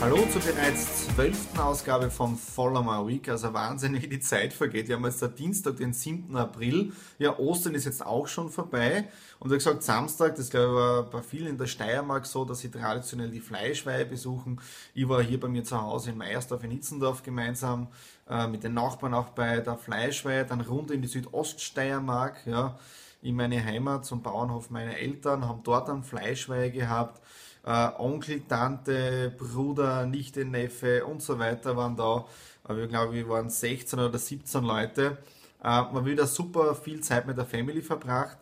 Hallo zur bereits zwölften Ausgabe von Follow My Week. Also Wahnsinn, wie die Zeit vergeht. Wir haben jetzt der Dienstag, den 7. April. Ja, Ostern ist jetzt auch schon vorbei. Und wie gesagt, Samstag, das glaube ich war bei vielen in der Steiermark so, dass sie traditionell die Fleischweihe besuchen. Ich war hier bei mir zu Hause in Meiersdorf in Itzendorf gemeinsam äh, mit den Nachbarn auch bei der Fleischweihe, dann runter in die Südoststeiermark, ja, in meine Heimat zum Bauernhof meiner Eltern, haben dort dann Fleischweihe gehabt äh, Onkel, Tante, Bruder, Nichte, Neffe und so weiter waren da. Aber ich glaube, wir waren 16 oder 17 Leute. Äh, man wieder super viel Zeit mit der Family verbracht.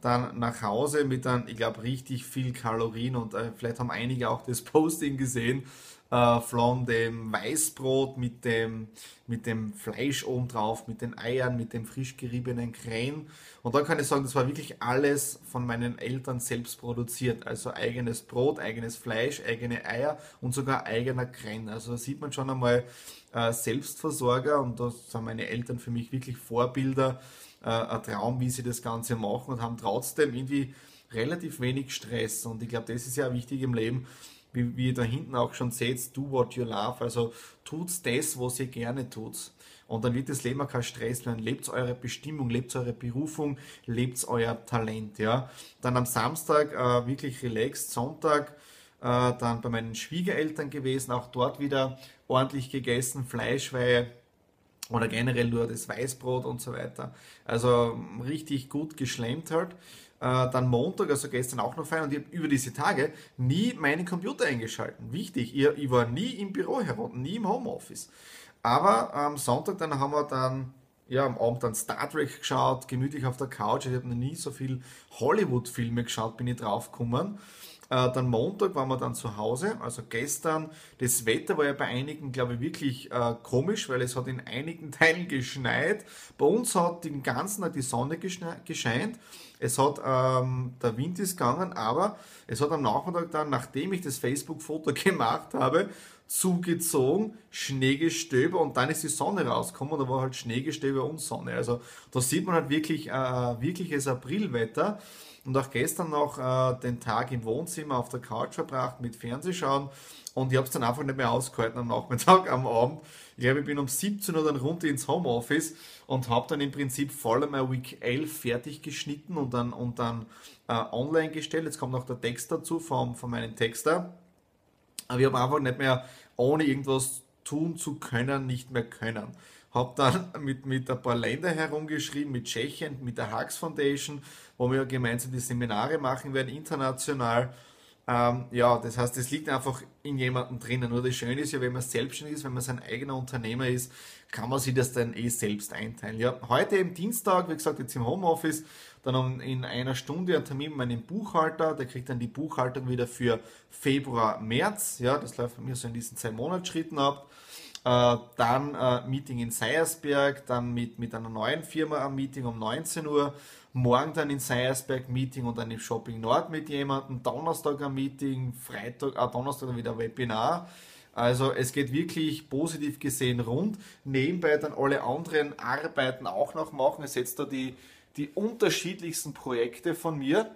Dann nach Hause mit dann, ich glaube, richtig viel Kalorien und äh, vielleicht haben einige auch das Posting gesehen äh, von dem Weißbrot mit dem, mit dem Fleisch oben drauf, mit den Eiern, mit dem frisch geriebenen Krähen. Und da kann ich sagen, das war wirklich alles von meinen Eltern selbst produziert. Also eigenes Brot, eigenes Fleisch, eigene Eier und sogar eigener Krähen. Also da sieht man schon einmal äh, Selbstversorger und da sind meine Eltern für mich wirklich Vorbilder. Äh, ein Traum, wie sie das Ganze machen und haben trotzdem irgendwie relativ wenig Stress. Und ich glaube, das ist ja wichtig im Leben, wie, wie ihr da hinten auch schon seht, do what you love, also tut's das, was ihr gerne tut. Und dann wird das Leben auch kein Stress werden. Lebt eure Bestimmung, lebt eure Berufung, lebt euer Talent, ja. Dann am Samstag äh, wirklich relaxed, Sonntag äh, dann bei meinen Schwiegereltern gewesen, auch dort wieder ordentlich gegessen, Fleischweihe oder generell nur das Weißbrot und so weiter. Also richtig gut geschlemmt halt. Äh, dann Montag, also gestern auch noch feiern und ich habe über diese Tage nie meinen Computer eingeschalten. Wichtig, ich, ich war nie im Büro herum, nie im Homeoffice. Aber am Sonntag dann haben wir dann ja, am Abend dann Star Trek geschaut, gemütlich auf der Couch. Ich habe noch nie so viel Hollywood-Filme geschaut, bin ich draufgekommen. Äh, dann Montag waren wir dann zu Hause, also gestern. Das Wetter war ja bei einigen, glaube ich, wirklich äh, komisch, weil es hat in einigen Teilen geschneit. Bei uns hat den ganzen Tag die Sonne gescheint. Es hat, ähm, der Wind ist gegangen, aber es hat am Nachmittag dann, nachdem ich das Facebook-Foto gemacht habe, zugezogen, Schneegestöber und dann ist die Sonne rausgekommen und da war halt Schneegestöber und Sonne. Also da sieht man halt wirklich äh, wirkliches Aprilwetter und auch gestern noch äh, den Tag im Wohnzimmer auf der Couch verbracht mit Fernsehschauen und ich habe es dann einfach nicht mehr ausgehalten am Nachmittag, am Abend. Ich glaube, ich bin um 17 Uhr dann runter ins Homeoffice und habe dann im Prinzip voll einmal Week 11 fertig geschnitten und dann, und dann äh, online gestellt. Jetzt kommt noch der Text dazu von, von meinem Texter. Aber ich habe einfach nicht mehr, ohne irgendwas tun zu können, nicht mehr können habe dann mit, mit ein paar Ländern herumgeschrieben, mit Tschechien, mit der Hux Foundation, wo wir gemeinsam die Seminare machen werden, international. Ähm, ja, das heißt, es liegt einfach in jemandem drinnen. Nur das Schöne ist ja, wenn man selbstständig ist, wenn man sein eigener Unternehmer ist, kann man sich das dann eh selbst einteilen. Ja, heute im Dienstag, wie gesagt, jetzt im Homeoffice, dann in einer Stunde ein Termin mit meinem Buchhalter, der kriegt dann die Buchhaltung wieder für Februar, März. Ja, das läuft bei mir so in diesen zwei Monatsschritten ab. Äh, dann äh, Meeting in Seiersberg, dann mit, mit einer neuen Firma am Meeting um 19 Uhr. Morgen dann in Seiersberg Meeting und dann im Shopping Nord mit jemandem. Donnerstag ein Meeting, Freitag, ah, Donnerstag dann wieder ein Webinar. Also es geht wirklich positiv gesehen rund. Nebenbei dann alle anderen Arbeiten auch noch machen. Es setzt da die, die unterschiedlichsten Projekte von mir.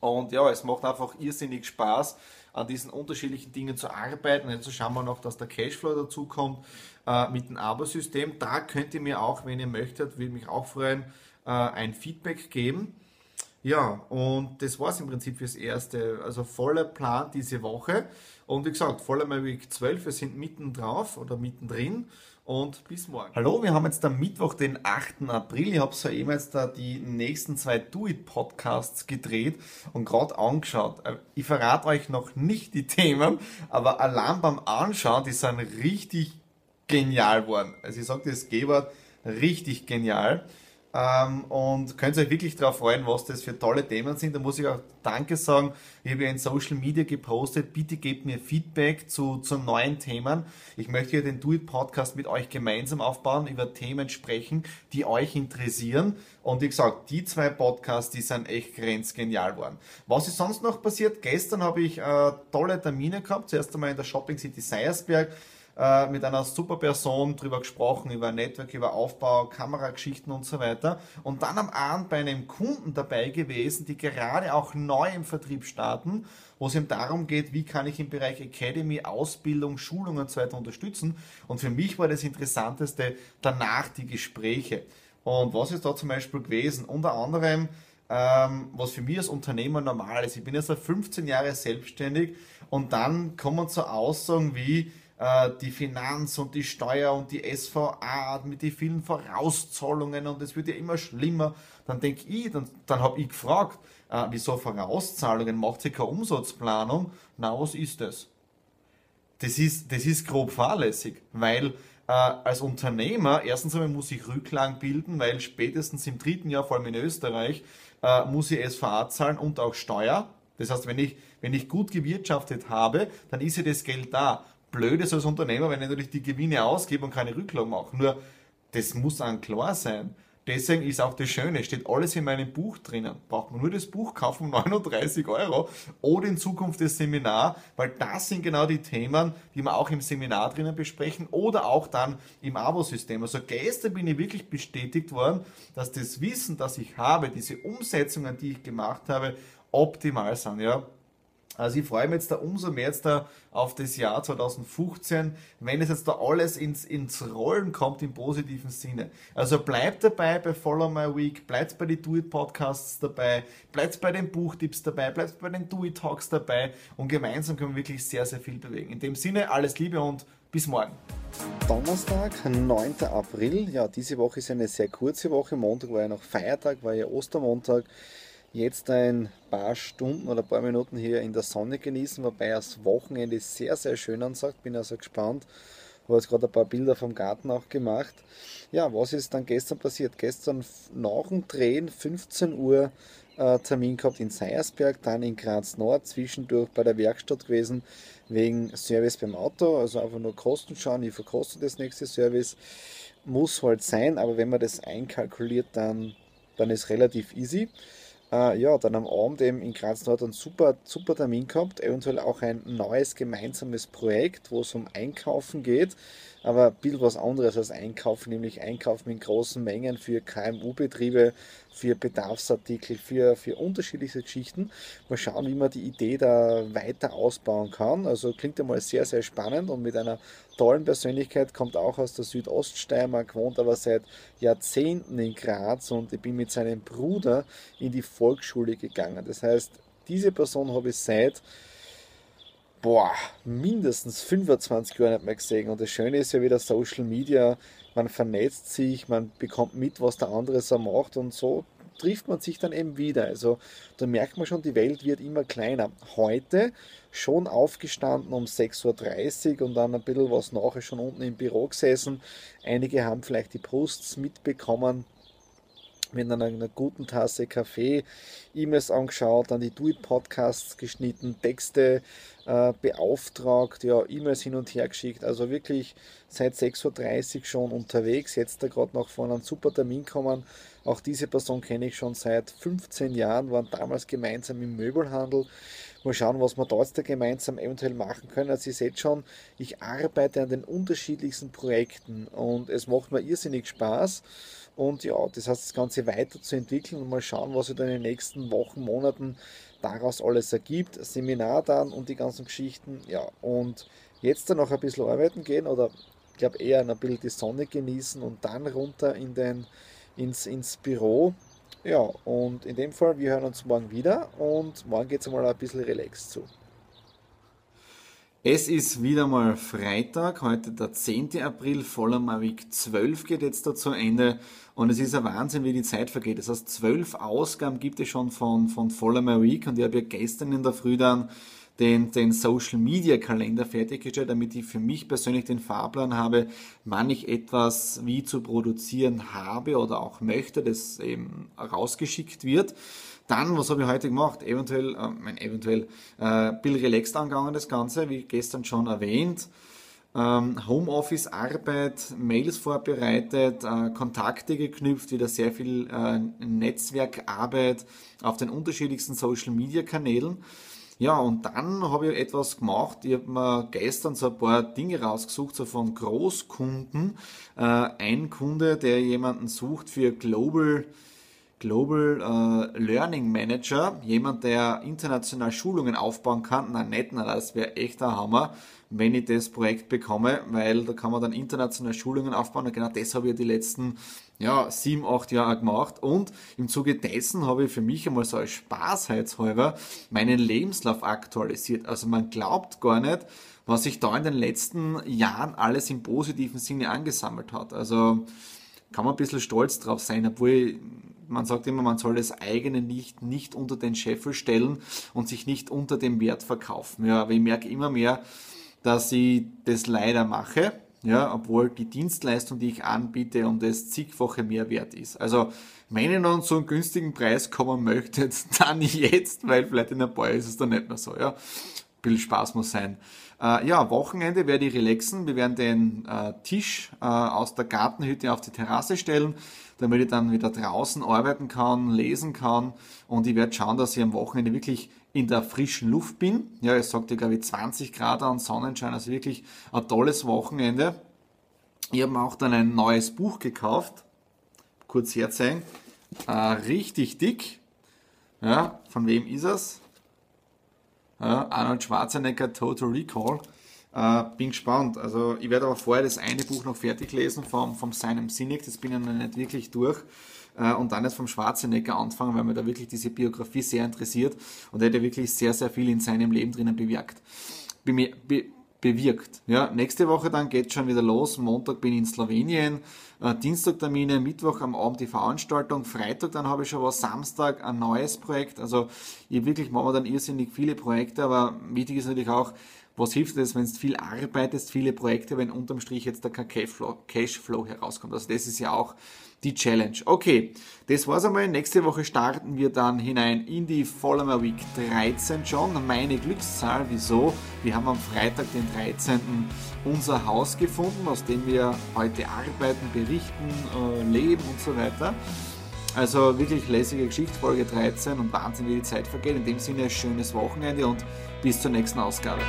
Und ja, es macht einfach irrsinnig Spaß an diesen unterschiedlichen Dingen zu arbeiten. Jetzt schauen wir noch, dass der Cashflow dazu kommt äh, mit dem Abo-System. Da könnt ihr mir auch, wenn ihr möchtet, würde mich auch freuen, äh, ein Feedback geben. Ja, und das war es im Prinzip fürs Erste. Also voller Plan diese Woche. Und wie gesagt, voller My Week 12, wir sind mitten drauf oder mittendrin. Und bis morgen. Hallo, wir haben jetzt am Mittwoch, den 8. April. Ich habe soeben jetzt da die nächsten zwei Do-It-Podcasts gedreht und gerade angeschaut. Äh, ich verrate euch noch nicht die Themen, aber allein beim Anschauen, die sind richtig genial geworden. Also ich sage das G-Wort, richtig genial. Ähm, und könnt euch wirklich darauf freuen, was das für tolle Themen sind. Da muss ich auch Danke sagen. Ich habe ja in Social Media gepostet. Bitte gebt mir Feedback zu, zu neuen Themen. Ich möchte ja den Do It Podcast mit euch gemeinsam aufbauen, über Themen sprechen, die euch interessieren. Und wie gesagt, die zwei Podcasts, die sind echt grenzgenial geworden. Was ist sonst noch passiert? Gestern habe ich äh, tolle Termine gehabt. Zuerst einmal in der Shopping City Seiersberg äh, mit einer super Person drüber gesprochen, über Network, über Aufbau, Kamerageschichten und so weiter. Und dann am Abend bei einem Kunden dabei gewesen, die gerade auch neu im Vertrieb starten, wo es eben darum geht, wie kann ich im Bereich Academy, Ausbildung, Schulung und so weiter unterstützen. Und für mich war das Interessanteste danach die Gespräche. Und was ist da zum Beispiel gewesen? Unter anderem, ähm, was für mich als Unternehmer normal ist. Ich bin jetzt seit 15 Jahre selbstständig und dann kommen so Aussagen wie, äh, die Finanz und die Steuer und die SVA mit den vielen Vorauszahlungen und es wird ja immer schlimmer, dann denke ich, dann, dann habe ich gefragt, äh, wieso Vorauszahlungen, macht sie keine Umsatzplanung? Na, was ist das? Das ist, das ist grob fahrlässig, weil äh, als Unternehmer, erstens einmal muss ich Rücklagen bilden, weil spätestens im dritten Jahr, vor allem in Österreich, äh, muss ich SVA zahlen und auch Steuer. Das heißt, wenn ich, wenn ich gut gewirtschaftet habe, dann ist ja das Geld da blöd ist als Unternehmer, wenn ich natürlich die Gewinne ausgebe und keine Rücklagen mache. Nur, das muss einem klar sein. Deswegen ist auch das Schöne, steht alles in meinem Buch drinnen. Braucht man nur das Buch kaufen um 39 Euro oder in Zukunft das Seminar, weil das sind genau die Themen, die wir auch im Seminar drinnen besprechen oder auch dann im Abo-System. Also gestern bin ich wirklich bestätigt worden, dass das Wissen, das ich habe, diese Umsetzungen, die ich gemacht habe, optimal sind. Ja, also ich freue mich jetzt da umso mehr jetzt da auf das Jahr 2015, wenn es jetzt da alles ins, ins Rollen kommt im positiven Sinne. Also bleibt dabei bei Follow My Week, bleibt bei den Do It Podcasts dabei, bleibt bei den Buchtipps dabei, bleibt bei den Do It Talks dabei und gemeinsam können wir wirklich sehr, sehr viel bewegen. In dem Sinne, alles Liebe und bis morgen. Donnerstag, 9. April. Ja, diese Woche ist eine sehr kurze Woche. Montag war ja noch Feiertag, war ja Ostermontag jetzt ein paar Stunden oder ein paar Minuten hier in der Sonne genießen, wobei das Wochenende sehr, sehr schön ansagt. Bin also gespannt. Habe jetzt gerade ein paar Bilder vom Garten auch gemacht. Ja, was ist dann gestern passiert? Gestern nach dem Drehen, 15 Uhr, äh, Termin gehabt in Seiersberg, dann in Graz Nord, zwischendurch bei der Werkstatt gewesen, wegen Service beim Auto, also einfach nur Kosten schauen, wie viel kostet das nächste Service. Muss halt sein, aber wenn man das einkalkuliert, dann, dann ist relativ easy. Äh, ja, dann am Abend eben in Graz Nord einen super, super Termin gehabt, eventuell auch ein neues gemeinsames Projekt, wo es um Einkaufen geht aber ein bisschen was anderes als Einkaufen, nämlich Einkaufen in großen Mengen für KMU-Betriebe, für Bedarfsartikel, für, für unterschiedliche Geschichten. Mal schauen, wie man die Idee da weiter ausbauen kann. Also klingt einmal sehr, sehr spannend und mit einer tollen Persönlichkeit, kommt auch aus der Südoststeiermark, wohnt aber seit Jahrzehnten in Graz und ich bin mit seinem Bruder in die Volksschule gegangen. Das heißt, diese Person habe ich seit boah, mindestens 25 Jahre nicht mehr gesehen. Und das Schöne ist ja wieder Social Media, man vernetzt sich, man bekommt mit, was der andere so macht und so trifft man sich dann eben wieder. Also da merkt man schon, die Welt wird immer kleiner. Heute schon aufgestanden um 6.30 Uhr und dann ein bisschen was nachher schon unten im Büro gesessen. Einige haben vielleicht die Posts mitbekommen mit einer, einer, guten Tasse Kaffee, E-Mails angeschaut, dann die Do-It-Podcasts geschnitten, Texte äh, beauftragt, ja, E-Mails hin und her geschickt. Also wirklich seit 6.30 Uhr schon unterwegs. Jetzt da gerade noch von einem super Termin kommen. Auch diese Person kenne ich schon seit 15 Jahren, waren damals gemeinsam im Möbelhandel. Mal schauen, was wir jetzt da gemeinsam eventuell machen können. Also ihr seht schon, ich arbeite an den unterschiedlichsten Projekten und es macht mir irrsinnig Spaß. Und ja, das heißt, das Ganze weiterzuentwickeln und mal schauen, was sich dann in den nächsten Wochen, Monaten daraus alles ergibt. Seminar dann und die ganzen Geschichten. Ja, und jetzt dann noch ein bisschen arbeiten gehen oder ich glaube eher ein bisschen die Sonne genießen und dann runter in den, ins, ins Büro. Ja, und in dem Fall, wir hören uns morgen wieder und morgen geht es mal ein bisschen relaxed zu. Es ist wieder mal Freitag, heute der 10. April, voller Week 12 geht jetzt da zu Ende und es ist ein Wahnsinn, wie die Zeit vergeht. Das heißt, zwölf Ausgaben gibt es schon von, von voller Week und ich habe ja gestern in der Früh dann den, den Social Media Kalender fertiggestellt, damit ich für mich persönlich den Fahrplan habe, wann ich etwas wie zu produzieren habe oder auch möchte, das eben rausgeschickt wird. Dann, was habe ich heute gemacht? Eventuell, äh, mein eventuell, äh, Bill relaxed angegangen das Ganze, wie gestern schon erwähnt. Ähm, Homeoffice-Arbeit, Mails vorbereitet, äh, Kontakte geknüpft, wieder sehr viel äh, Netzwerkarbeit auf den unterschiedlichsten Social-Media-Kanälen. Ja, und dann habe ich etwas gemacht. Ich habe mir gestern so ein paar Dinge rausgesucht, so von Großkunden. Äh, ein Kunde, der jemanden sucht für Global Global äh, Learning Manager, jemand, der international Schulungen aufbauen kann. Na nett, na das wäre echt ein Hammer, wenn ich das Projekt bekomme, weil da kann man dann international Schulungen aufbauen und genau das habe ich die letzten ja, sieben, acht Jahre gemacht und im Zuge dessen habe ich für mich einmal so als Spaßheitshalber meinen Lebenslauf aktualisiert. Also man glaubt gar nicht, was sich da in den letzten Jahren alles im positiven Sinne angesammelt hat. Also kann man ein bisschen stolz drauf sein, obwohl man sagt immer, man soll das eigene nicht, nicht unter den Scheffel stellen und sich nicht unter dem Wert verkaufen. Ja, aber ich merke immer mehr, dass ich das leider mache, ja, obwohl die Dienstleistung, die ich anbiete, um das zigfache mehr wert ist. Also, wenn ihr noch so einen günstigen Preis kommen möchtet, dann jetzt, weil vielleicht in ein paar Jahren ist es dann nicht mehr so, ja. Ein Spaß muss sein. Äh, ja, Wochenende werde ich relaxen. Wir werden den äh, Tisch äh, aus der Gartenhütte auf die Terrasse stellen, damit ich dann wieder draußen arbeiten kann, lesen kann. Und ich werde schauen, dass ich am Wochenende wirklich in der frischen Luft bin. Ja, es sagt ja, glaube ich, 20 Grad an Sonnenschein, also wirklich ein tolles Wochenende. Ich habe mir auch dann ein neues Buch gekauft. Kurz herzeigen. Äh, richtig dick. Ja, von wem ist es? Arnold Schwarzenegger Total Recall. Äh, bin gespannt. Also ich werde aber vorher das eine Buch noch fertig lesen vom, vom Simon Sinek, das bin ich noch nicht wirklich durch. Äh, und dann jetzt vom Schwarzenegger anfangen, weil mir da wirklich diese Biografie sehr interessiert und er ja wirklich sehr, sehr viel in seinem Leben drinnen bewirkt. Be be bewirkt. Ja, nächste Woche dann geht schon wieder los. Montag bin ich in Slowenien, äh, Dienstag Termine, Mittwoch am Abend die Veranstaltung, Freitag dann habe ich schon was, Samstag ein neues Projekt. Also ich wirklich machen wir dann irrsinnig viele Projekte, aber wichtig ist natürlich auch, was hilft es, wenn du viel arbeitest, viele Projekte, wenn unterm Strich jetzt der Cashflow, Cashflow herauskommt. Also das ist ja auch die Challenge. Okay, das war's einmal. Nächste Woche starten wir dann hinein in die Follower Week 13 schon. Meine Glückszahl, wieso? Wir haben am Freitag, den 13. unser Haus gefunden, aus dem wir heute arbeiten, berichten, äh, leben und so weiter. Also wirklich lässige Geschichte, Folge 13 und Wahnsinn, wie die Zeit vergeht. In dem Sinne, schönes Wochenende und bis zur nächsten Ausgabe.